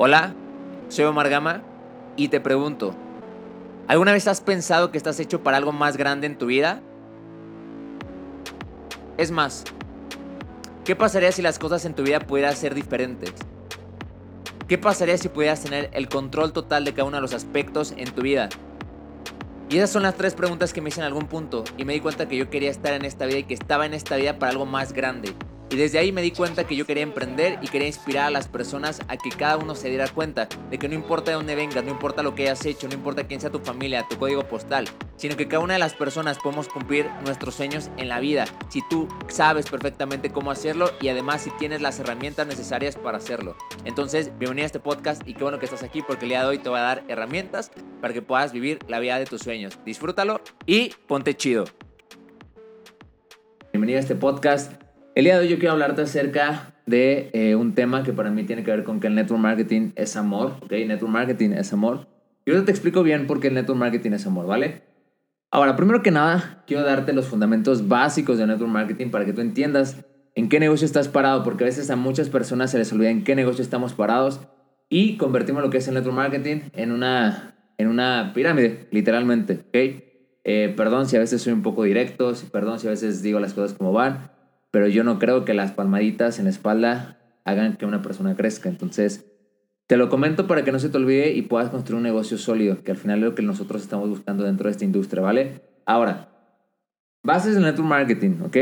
Hola, soy Omar Gama y te pregunto, ¿alguna vez has pensado que estás hecho para algo más grande en tu vida? Es más, ¿qué pasaría si las cosas en tu vida pudieran ser diferentes? ¿Qué pasaría si pudieras tener el control total de cada uno de los aspectos en tu vida? Y esas son las tres preguntas que me hice en algún punto y me di cuenta que yo quería estar en esta vida y que estaba en esta vida para algo más grande. Y desde ahí me di cuenta que yo quería emprender y quería inspirar a las personas a que cada uno se diera cuenta de que no importa de dónde vengas, no importa lo que hayas hecho, no importa quién sea tu familia, tu código postal, sino que cada una de las personas podemos cumplir nuestros sueños en la vida si tú sabes perfectamente cómo hacerlo y además si tienes las herramientas necesarias para hacerlo. Entonces, bienvenido a este podcast y qué bueno que estás aquí porque el día de hoy te voy a dar herramientas para que puedas vivir la vida de tus sueños. Disfrútalo y ponte chido. Bienvenido a este podcast el día de hoy yo quiero hablarte acerca de eh, un tema que para mí tiene que ver con que el network marketing es amor, ¿ok? Network marketing es amor. Y ahora te explico bien por qué el network marketing es amor, ¿vale? Ahora, primero que nada, quiero darte los fundamentos básicos de network marketing para que tú entiendas en qué negocio estás parado, porque a veces a muchas personas se les olvida en qué negocio estamos parados y convertimos lo que es el network marketing en una, en una pirámide, literalmente, ¿ok? Eh, perdón si a veces soy un poco directo, perdón si a veces digo las cosas como van, pero yo no creo que las palmaditas en la espalda hagan que una persona crezca. Entonces, te lo comento para que no se te olvide y puedas construir un negocio sólido, que al final es lo que nosotros estamos buscando dentro de esta industria, ¿vale? Ahora, bases del network marketing, ¿ok?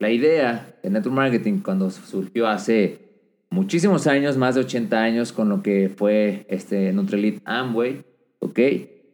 La idea del network marketing cuando surgió hace muchísimos años, más de 80 años, con lo que fue este Nutrilite Amway, ¿ok?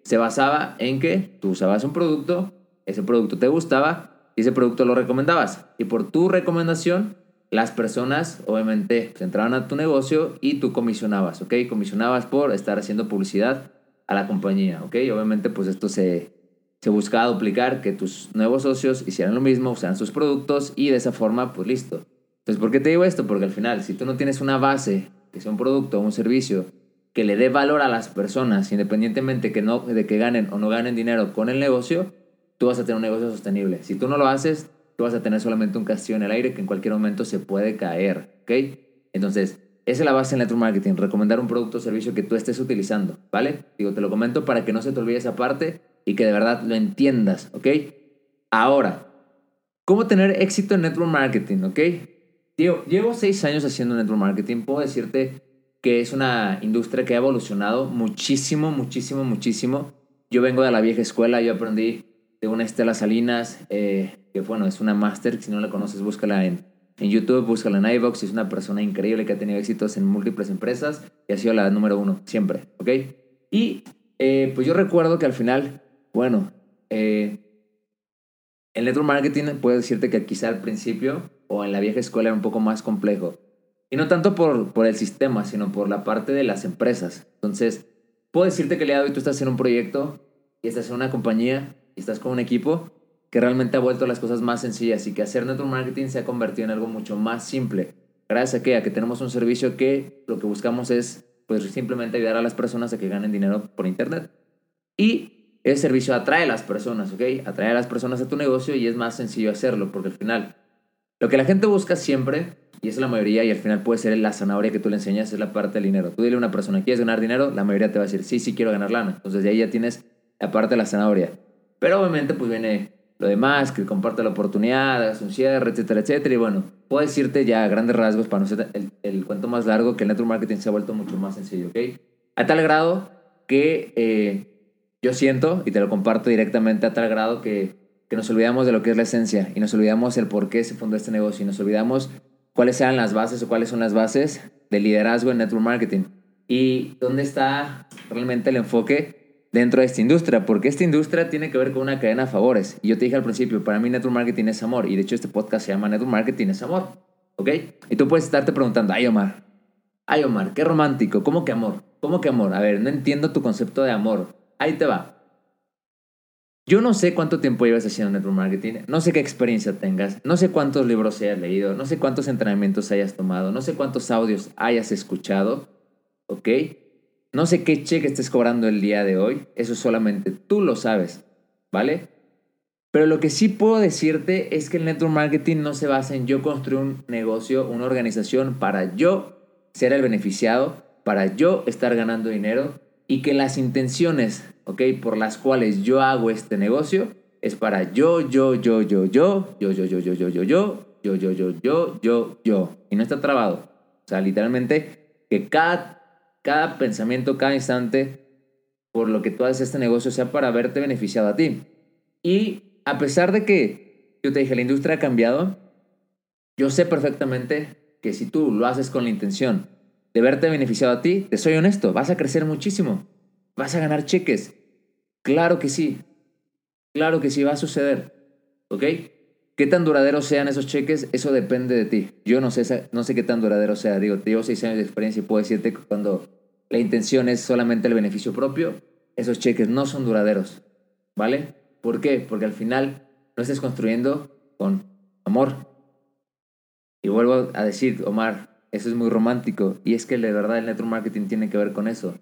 Se basaba en que tú usabas un producto, ese producto te gustaba, ese producto lo recomendabas. Y por tu recomendación, las personas obviamente pues, entraban a tu negocio y tú comisionabas, ¿ok? Comisionabas por estar haciendo publicidad a la compañía, ¿ok? obviamente pues esto se, se buscaba duplicar, que tus nuevos socios hicieran lo mismo, usaran sus productos y de esa forma pues listo. Entonces, ¿por qué te digo esto? Porque al final, si tú no tienes una base, que sea un producto o un servicio, que le dé valor a las personas, independientemente que no, de que ganen o no ganen dinero con el negocio, tú vas a tener un negocio sostenible. Si tú no lo haces, tú vas a tener solamente un castillo en el aire que en cualquier momento se puede caer, ¿ok? Entonces, esa es la base en network marketing, recomendar un producto o servicio que tú estés utilizando, ¿vale? Digo, te lo comento para que no se te olvide esa parte y que de verdad lo entiendas, ¿ok? Ahora, ¿cómo tener éxito en network marketing, ok? Llevo seis años haciendo network marketing, puedo decirte que es una industria que ha evolucionado muchísimo, muchísimo, muchísimo. Yo vengo de la vieja escuela, yo aprendí de una Estela Salinas, eh, que bueno, es una máster, si no la conoces, búscala en, en YouTube, búscala en iVox, es una persona increíble que ha tenido éxitos en múltiples empresas y ha sido la número uno, siempre, ¿ok? Y eh, pues yo recuerdo que al final, bueno, eh, el network marketing puede decirte que quizá al principio o en la vieja escuela era un poco más complejo. Y no tanto por, por el sistema, sino por la parte de las empresas. Entonces, puedo decirte que el día de hoy tú estás en un proyecto y estás en una compañía estás con un equipo que realmente ha vuelto las cosas más sencillas y que hacer network marketing se ha convertido en algo mucho más simple. Gracias a que, a que tenemos un servicio que lo que buscamos es pues simplemente ayudar a las personas a que ganen dinero por internet. Y ese servicio atrae a las personas, ¿ok? Atrae a las personas a tu negocio y es más sencillo hacerlo porque al final lo que la gente busca siempre, y es la mayoría, y al final puede ser la zanahoria que tú le enseñas, es la parte del dinero. Tú dile a una persona, ¿quieres ganar dinero? La mayoría te va a decir, sí, sí quiero ganar lana. Entonces de ahí ya tienes la parte de la zanahoria. Pero obviamente pues viene lo demás, que comparte la oportunidad, hagas un cierre, etcétera, etcétera. Y bueno, puedo decirte ya a grandes rasgos, para no ser el, el, cuento más largo, que el network marketing se ha vuelto mucho más sencillo, ¿ok? A tal grado que eh, yo siento, y te lo comparto directamente, a tal grado que, que nos olvidamos de lo que es la esencia y nos olvidamos el por qué se fundó este negocio y nos olvidamos cuáles eran las bases o cuáles son las bases del liderazgo en network marketing y dónde está realmente el enfoque dentro de esta industria, porque esta industria tiene que ver con una cadena de favores. Y yo te dije al principio, para mí network marketing es amor, y de hecho este podcast se llama Network Marketing es amor, ¿ok? Y tú puedes estarte preguntando, ay Omar, ay Omar, qué romántico, ¿cómo que amor? ¿Cómo que amor? A ver, no entiendo tu concepto de amor. Ahí te va. Yo no sé cuánto tiempo llevas haciendo network marketing, no sé qué experiencia tengas, no sé cuántos libros hayas leído, no sé cuántos entrenamientos hayas tomado, no sé cuántos audios hayas escuchado, ¿ok? No sé qué cheque estés cobrando el día de hoy, eso solamente tú lo sabes, ¿vale? Pero lo que sí puedo decirte es que el network marketing no se basa en yo construir un negocio, una organización para yo ser el beneficiado para yo estar ganando dinero y que las intenciones, ¿ok? Por las cuales yo hago este negocio es para yo, yo, yo, yo, yo, yo, yo, yo, yo, yo, yo, yo, yo, yo, yo, yo, yo, yo. Y no está trabado. O sea, literalmente que cada, cada pensamiento, cada instante, por lo que tú haces este negocio sea para verte beneficiado a ti. Y a pesar de que, yo te dije, la industria ha cambiado, yo sé perfectamente que si tú lo haces con la intención de verte beneficiado a ti, te soy honesto, vas a crecer muchísimo, vas a ganar cheques. Claro que sí, claro que sí va a suceder, ¿ok? ¿Qué tan duraderos sean esos cheques? Eso depende de ti. Yo no sé, no sé qué tan duradero sea. Digo, te seis años de experiencia y puedo decirte que cuando la intención es solamente el beneficio propio, esos cheques no son duraderos, ¿vale? ¿Por qué? Porque al final no estás construyendo con amor. Y vuelvo a decir, Omar, eso es muy romántico. Y es que de verdad el network marketing tiene que ver con eso.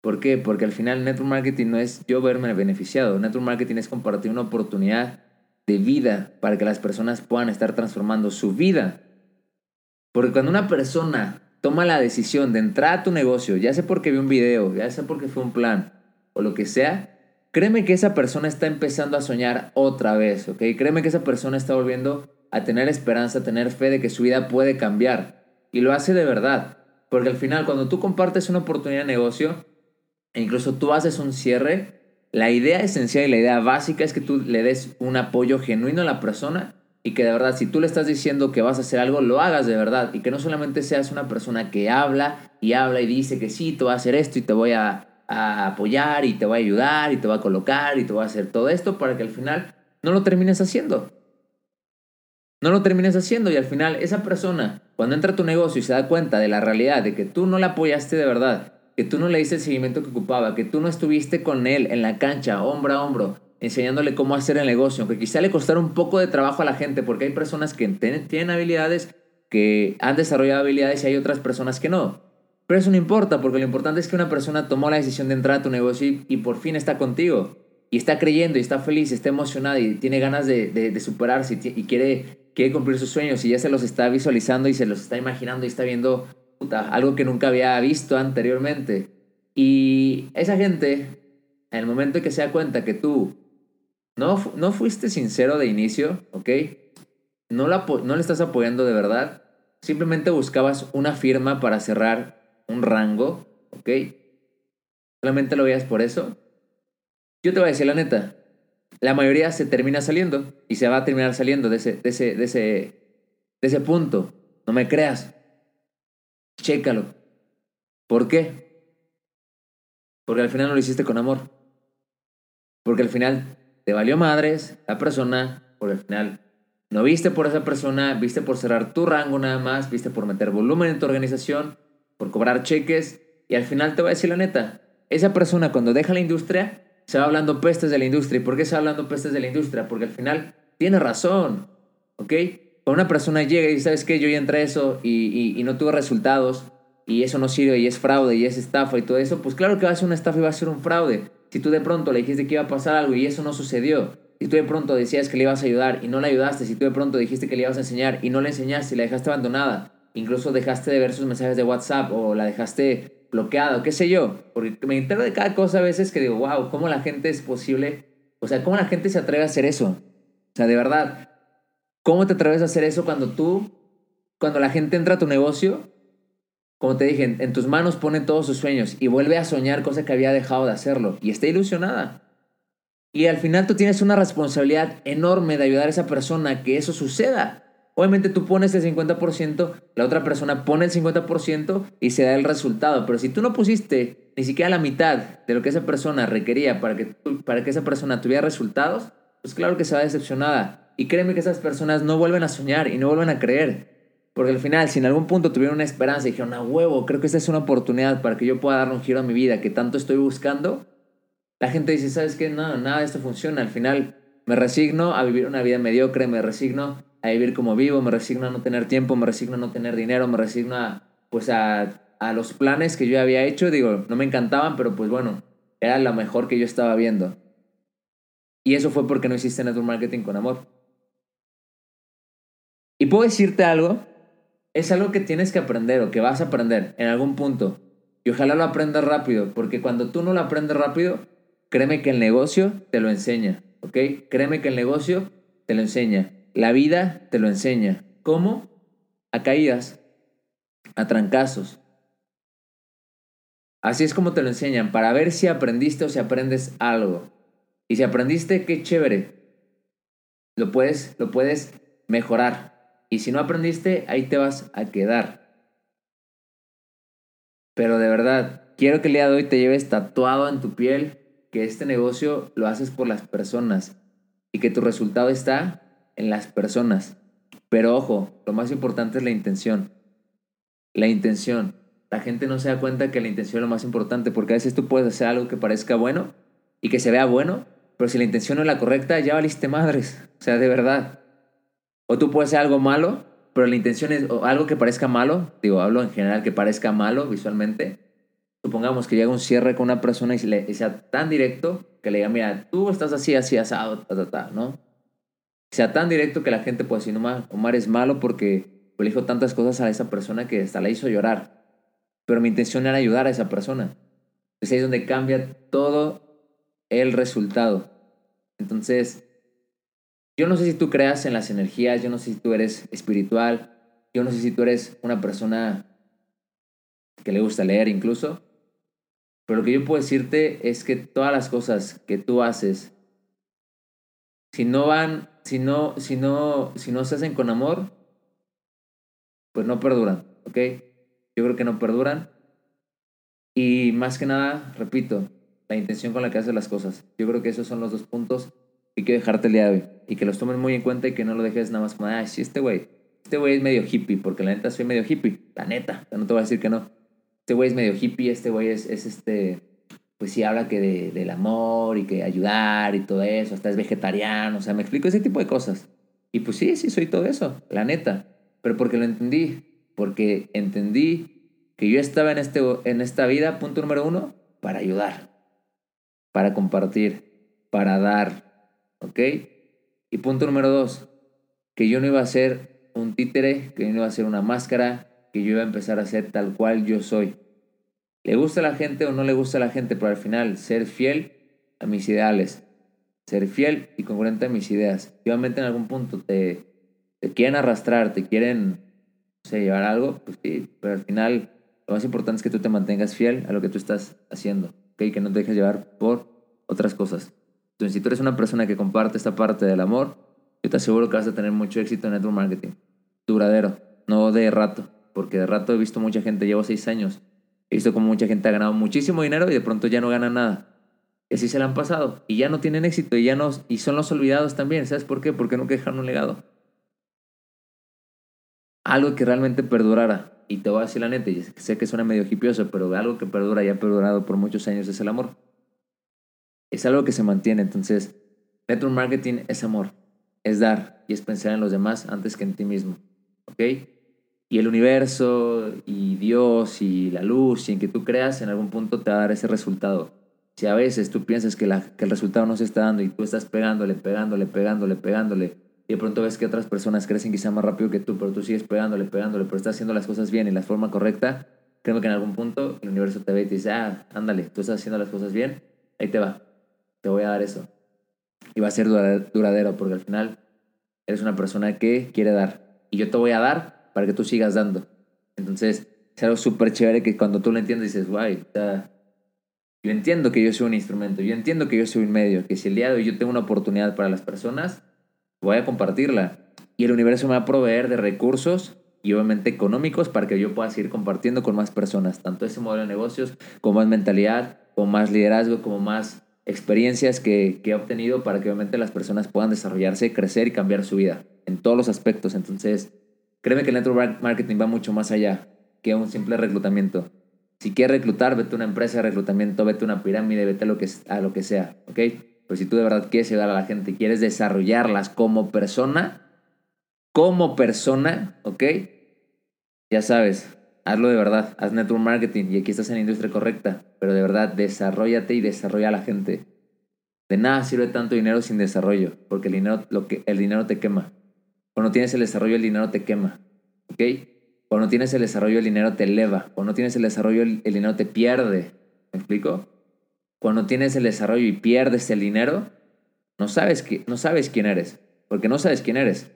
¿Por qué? Porque al final network marketing no es yo verme beneficiado. Network marketing es compartir una oportunidad de vida para que las personas puedan estar transformando su vida. Porque cuando una persona toma la decisión de entrar a tu negocio, ya sea porque vio un video, ya sea porque fue un plan o lo que sea, créeme que esa persona está empezando a soñar otra vez, ¿ok? Créeme que esa persona está volviendo a tener esperanza, a tener fe de que su vida puede cambiar. Y lo hace de verdad. Porque al final, cuando tú compartes una oportunidad de negocio, e incluso tú haces un cierre, la idea esencial y la idea básica es que tú le des un apoyo genuino a la persona y que de verdad, si tú le estás diciendo que vas a hacer algo, lo hagas de verdad. Y que no solamente seas una persona que habla y habla y dice que sí, te voy a hacer esto y te voy a, apoyar y te voy a ayudar y te voy a colocar y te voy a hacer todo esto para que al final no lo termines haciendo no lo termines haciendo y al final esa persona, cuando entra a tu negocio y se da cuenta de la realidad de que tú no la apoyaste de verdad, que tú no le diste el seguimiento que ocupaba, que tú no estuviste con él en la cancha, hombro a hombro, enseñándole cómo hacer el negocio, aunque quizá le costara un poco de trabajo a la gente, porque hay personas que tienen habilidades, que han desarrollado habilidades y hay otras personas que no. Pero eso no importa, porque lo importante es que una persona tomó la decisión de entrar a tu negocio y, por fin está contigo. Y está creyendo y está feliz, está emocionada y tiene ganas de, de superarse y quiere quiere cumplir sus sueños y ya se los está visualizando y se los está imaginando y está viendo algo que nunca había visto anteriormente. Y esa gente, en el momento en que se da cuenta que tú no, no fuiste sincero de inicio, ¿ok? No, la, no le estás apoyando de verdad, simplemente buscabas una firma para cerrar un rango, ¿ok? Solamente lo veías por eso. Yo te voy a decir la neta, la mayoría se termina saliendo y se va a terminar saliendo de ese, de ese, de ese, de ese punto. No me creas. Chécalo. ¿Por qué? Porque al final no lo hiciste con amor. Porque al final te valió madres la persona, porque al final no viste por esa persona, viste por cerrar tu rango nada más, viste por meter volumen en tu organización, por cobrar cheques y al final te voy a decir la neta, esa persona cuando deja la industria se va hablando pestes de la industria. ¿Y por qué se va hablando pestes de la industria? Porque al final tiene razón, ¿ok? Cuando una persona llega y dice, ¿sabes qué? Yo ya entré eso y, y, no tuve resultados y eso no sirve y es fraude y es estafa y todo eso, pues claro que va a ser una estafa y va a ser un fraude. Si tú de pronto le dijiste que iba a pasar algo y eso no sucedió, si tú de pronto decías que le ibas a ayudar y no le ayudaste, si tú de pronto dijiste que le ibas a enseñar y no le enseñaste y la dejaste abandonada, incluso dejaste de ver sus mensajes de WhatsApp o la dejaste bloqueado, qué sé yo. Porque me entero de cada cosa a veces que digo, wow, ¿cómo la gente es posible? O sea, ¿cómo la gente se atreve a hacer eso? O sea, de verdad, ¿cómo te atreves a hacer eso cuando tú, cuando la gente entra a tu negocio, como te dije, en, tus manos pone todos sus sueños y vuelve a soñar cosa que había dejado de hacerlo y está ilusionada? Y al final tú tienes una responsabilidad enorme de ayudar a esa persona a que eso suceda. Obviamente tú pones el 50%, la otra persona pone el 50% y se da el resultado. Pero si tú no pusiste ni siquiera la mitad de lo que esa persona requería para que, para que esa persona tuviera resultados, pues claro que se va decepcionada. Y créeme que esas personas no vuelven a soñar y no vuelven a creer. Porque al final, si en algún punto tuvieron una esperanza y dijeron, a huevo, creo que esta es una oportunidad para que yo pueda dar un giro a mi vida que tanto estoy buscando, la gente dice, ¿sabes qué? No, nada de esto funciona. Al final me resigno a vivir una vida mediocre, me resigno a vivir como vivo, me resigno a no tener tiempo, me resigno a no tener dinero, me resigno a, pues a, a los planes que yo había hecho. Digo, no me encantaban, pero pues bueno, era lo mejor que yo estaba viendo. Y eso fue porque no hiciste network marketing con amor. Y puedo decirte algo es algo que tienes que aprender o que vas a aprender en algún punto. Y ojalá lo aprendas rápido, porque cuando tú no lo aprendes rápido, créeme que el negocio te lo enseña, ¿ok? Créeme que el negocio te lo enseña. La vida te lo enseña. ¿Cómo? A caídas, a trancazos. Así es como te lo enseñan, para ver si aprendiste o si aprendes algo. Y si aprendiste, qué chévere. Lo puedes, lo puedes mejorar. Y si no aprendiste, ahí te vas a quedar. Pero de verdad, quiero que el día de hoy te lleves tatuado en tu piel que este negocio lo haces por las personas y que tu resultado está en las personas. Pero ojo, lo más importante es la intención. La intención. La gente no se da cuenta que la intención es lo más importante porque a veces tú puedes hacer algo que parezca bueno y que se vea bueno, pero si la intención no es la correcta, ya valiste madres. O sea, de verdad. O tú puedes hacer algo malo pero la intención es algo que parezca malo, digo, hablo en general que parezca malo visualmente. Supongamos que llega un cierre con una persona y, sea tan directo que le diga, mira, tú estás así, así, asado, ta, ta, ta, ¿no? Sea tan directo que la gente puede decir, no, Omar es malo porque le dijo tantas cosas a esa persona que hasta la hizo llorar. Pero mi intención era ayudar a esa persona. Es ahí donde cambia todo el resultado. Entonces, yo no sé si tú creas en las energías, yo no sé si tú eres espiritual, yo no sé si tú eres una persona que le gusta leer incluso, pero lo que yo puedo decirte es que todas las cosas que tú haces, si no van, si no, si no, si no se hacen con amor, pues no perduran, ¿ok? Yo creo que no perduran. Y más que nada, repito, la intención con la que haces las cosas. Yo creo que esos son los dos puntos y quiero dejarte el día de hoy. Y que los tomen muy en cuenta y que no lo dejes nada más como, ay, sí, este güey, este güey es medio hippie, porque la neta soy medio hippie, la neta, no te voy a decir que no. Este güey es medio hippie, este güey es, es este, pues sí habla que de, del amor y que ayudar y todo eso, hasta es vegetariano, o sea, me explico ese tipo de cosas. Y pues sí, sí, soy todo eso, la neta. Pero porque lo entendí, porque entendí que yo estaba en, este, en esta vida, punto número uno, para ayudar, para compartir, para dar, ¿Ok? Y punto número dos, que yo no iba a ser un títere, que yo no iba a ser una máscara, que yo iba a empezar a ser tal cual yo soy. Le gusta a la gente o no le gusta a la gente, pero al final ser fiel a mis ideales, ser fiel y congruente a mis ideas. Obviamente en algún punto te, te quieren arrastrar, te quieren, sé, llevar algo, pues sí, pero al final lo más importante es que tú te mantengas fiel a lo que tú estás haciendo, ¿ok? Que no te dejes llevar por otras cosas. Si tú eres una persona que comparte esta parte del amor, yo te aseguro que vas a tener mucho éxito en network marketing. Duradero, no de rato. Porque de rato he visto mucha gente, llevo seis años, he visto como mucha gente ha ganado muchísimo dinero y de pronto ya no gana nada. Y así se le han pasado. Y ya no tienen éxito y ya no, y son los olvidados también. ¿Sabes por qué? Porque nunca dejaron un legado. Algo que realmente perdurara. Y te voy a decir la neta, y sé que suena medio hipioso, pero algo que perdura y ha perdurado por muchos años es el amor es algo que se mantiene. Entonces, network marketing es amor, es dar y es pensar en los demás antes que en ti mismo. ¿Ok? Y el universo y Dios y la luz y en que tú creas en algún punto te va a dar ese resultado. Si a veces tú piensas que, el resultado no se está dando y tú estás pegándole, pegándole, pegándole, pegándole, y de pronto ves que otras personas crecen quizá más rápido que tú, pero tú sigues pegándole, pegándole, pero estás haciendo las cosas bien y la forma correcta, creo que en algún punto el universo te ve y te dice, ah, ándale, tú estás haciendo las cosas bien, ahí te va te voy a dar eso. Y va a ser duradero porque al final eres una persona que quiere dar. Y yo te voy a dar para que tú sigas dando. Entonces, es algo súper chévere que cuando tú lo entiendes dices, guay, yo entiendo que yo soy un instrumento, yo entiendo que yo soy un medio, que si el día de hoy yo tengo una oportunidad para las personas, voy a compartirla. Y el universo me va a proveer de recursos y obviamente económicos para que yo pueda seguir compartiendo con más personas, tanto ese modelo de negocios como más mentalidad, como más liderazgo, como más experiencias que, que, he obtenido para que obviamente las personas puedan desarrollarse, crecer y cambiar su vida en todos los aspectos. Entonces, créeme que el network marketing va mucho más allá que un simple reclutamiento. Si quieres reclutar, vete a una empresa de reclutamiento, vete a una pirámide, vete a lo que, a lo que sea, ¿ok? Pero si tú de verdad quieres ayudar a la gente quieres desarrollarlas como persona, como persona, ¿ok? Ya sabes, hazlo de verdad, haz network marketing y aquí estás en la industria correcta, pero de verdad, desarrollate y desarrolla a la gente. De nada sirve tanto dinero sin desarrollo, porque el dinero, lo que, el dinero te quema. Cuando tienes el desarrollo, el dinero te quema. ¿Ok? Cuando tienes el desarrollo, el dinero te eleva. Cuando tienes el desarrollo, el, dinero te pierde. ¿Me explico? Cuando tienes el desarrollo y pierdes el dinero, no sabes, no sabes quién eres. Porque no sabes quién eres.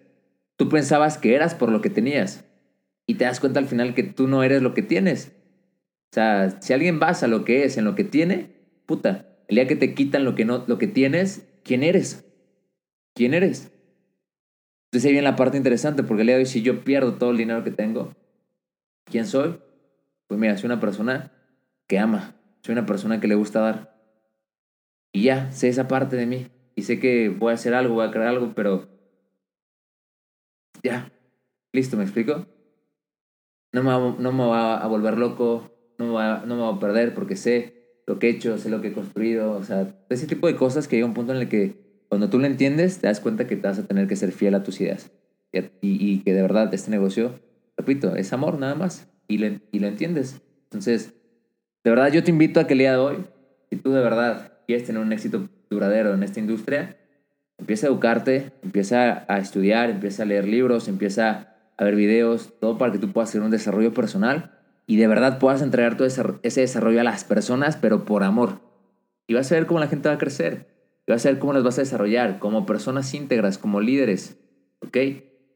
Tú pensabas que eras por lo que tenías. Y te das cuenta al final que tú no eres lo que tienes. O sea, si alguien basa lo que es en lo que tiene, puta, el día que te quitan lo que, no, lo que tienes, ¿quién eres? ¿Quién eres? Entonces ahí viene la parte interesante, porque el día de hoy si yo pierdo todo el dinero que tengo, ¿quién soy? Pues mira, soy una persona que ama, soy una persona que le gusta dar. Y ya, sé esa parte de mí. Y sé que voy a hacer algo, voy a crear algo, pero ya, listo, ¿me explico? No me, va, a volver loco, no me, va, no me va a perder porque sé lo que he hecho, sé lo que he construido, o sea, ese tipo de cosas que llega un punto en el que cuando tú lo entiendes, te das cuenta que te vas a tener que ser fiel a tus ideas. Y, y que de verdad este negocio, repito, es amor nada más. Y lo, y lo entiendes. Entonces, de verdad yo te invito a que el día de hoy, si tú de verdad quieres tener un éxito duradero en esta industria, empieza a educarte, empieza a estudiar, empieza a leer libros, empieza a ver videos, todo para que tú puedas hacer un desarrollo personal y de verdad puedas entregar todo ese desarrollo a las personas, pero por amor. Y vas a ver cómo la gente va a crecer. Y vas a ver cómo las vas a desarrollar como personas íntegras, como líderes. ¿Ok?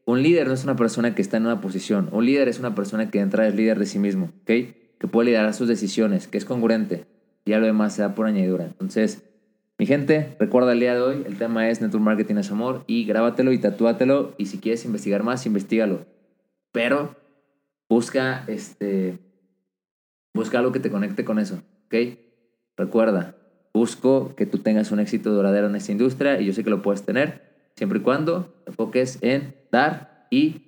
Un líder no es una persona que está en una posición. Un líder es una persona que entra es líder de sí mismo. ¿Ok? Que puede liderar sus decisiones, que es congruente. Y ya lo demás se da por añadidura. Entonces, mi gente, recuerda el día de hoy, el tema es Network Marketing es amor y grábatelo y tatúatelo y si quieres investigar más, investigalo. Pero busca este busca algo que te conecte con eso, ¿ok? Recuerda, busco que tú tengas un éxito duradero en esta industria y yo sé que lo puedes tener siempre y cuando te enfoques en dar y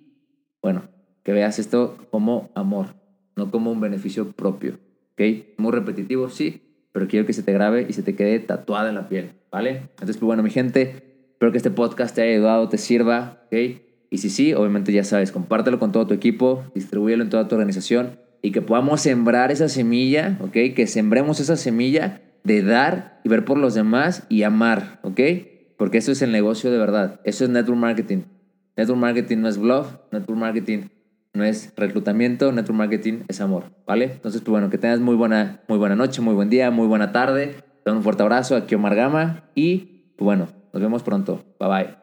bueno, que veas esto como amor, no como un beneficio propio, ¿ok? Muy repetitivo, sí, pero quiero que se te grabe y se te quede tatuada en la piel, ¿vale? Entonces, pues bueno, mi gente, espero que este podcast te haya ayudado, te sirva, ¿ok? Y si sí, obviamente ya sabes, compártelo con todo tu equipo, distribúyelo en toda tu organización y que podamos sembrar esa semilla, ¿ok? Que sembremos esa semilla de dar y ver por los demás y amar, ¿ok? Porque eso es el negocio de verdad, eso es network marketing. Network marketing no es bluff, network marketing no es reclutamiento, network marketing es amor, ¿vale? Entonces, pues bueno, que tengas muy buena, muy buena noche, muy buen día, muy buena tarde. Te doy un fuerte abrazo aquí Omar Gama y, pues bueno, nos vemos pronto. Bye bye.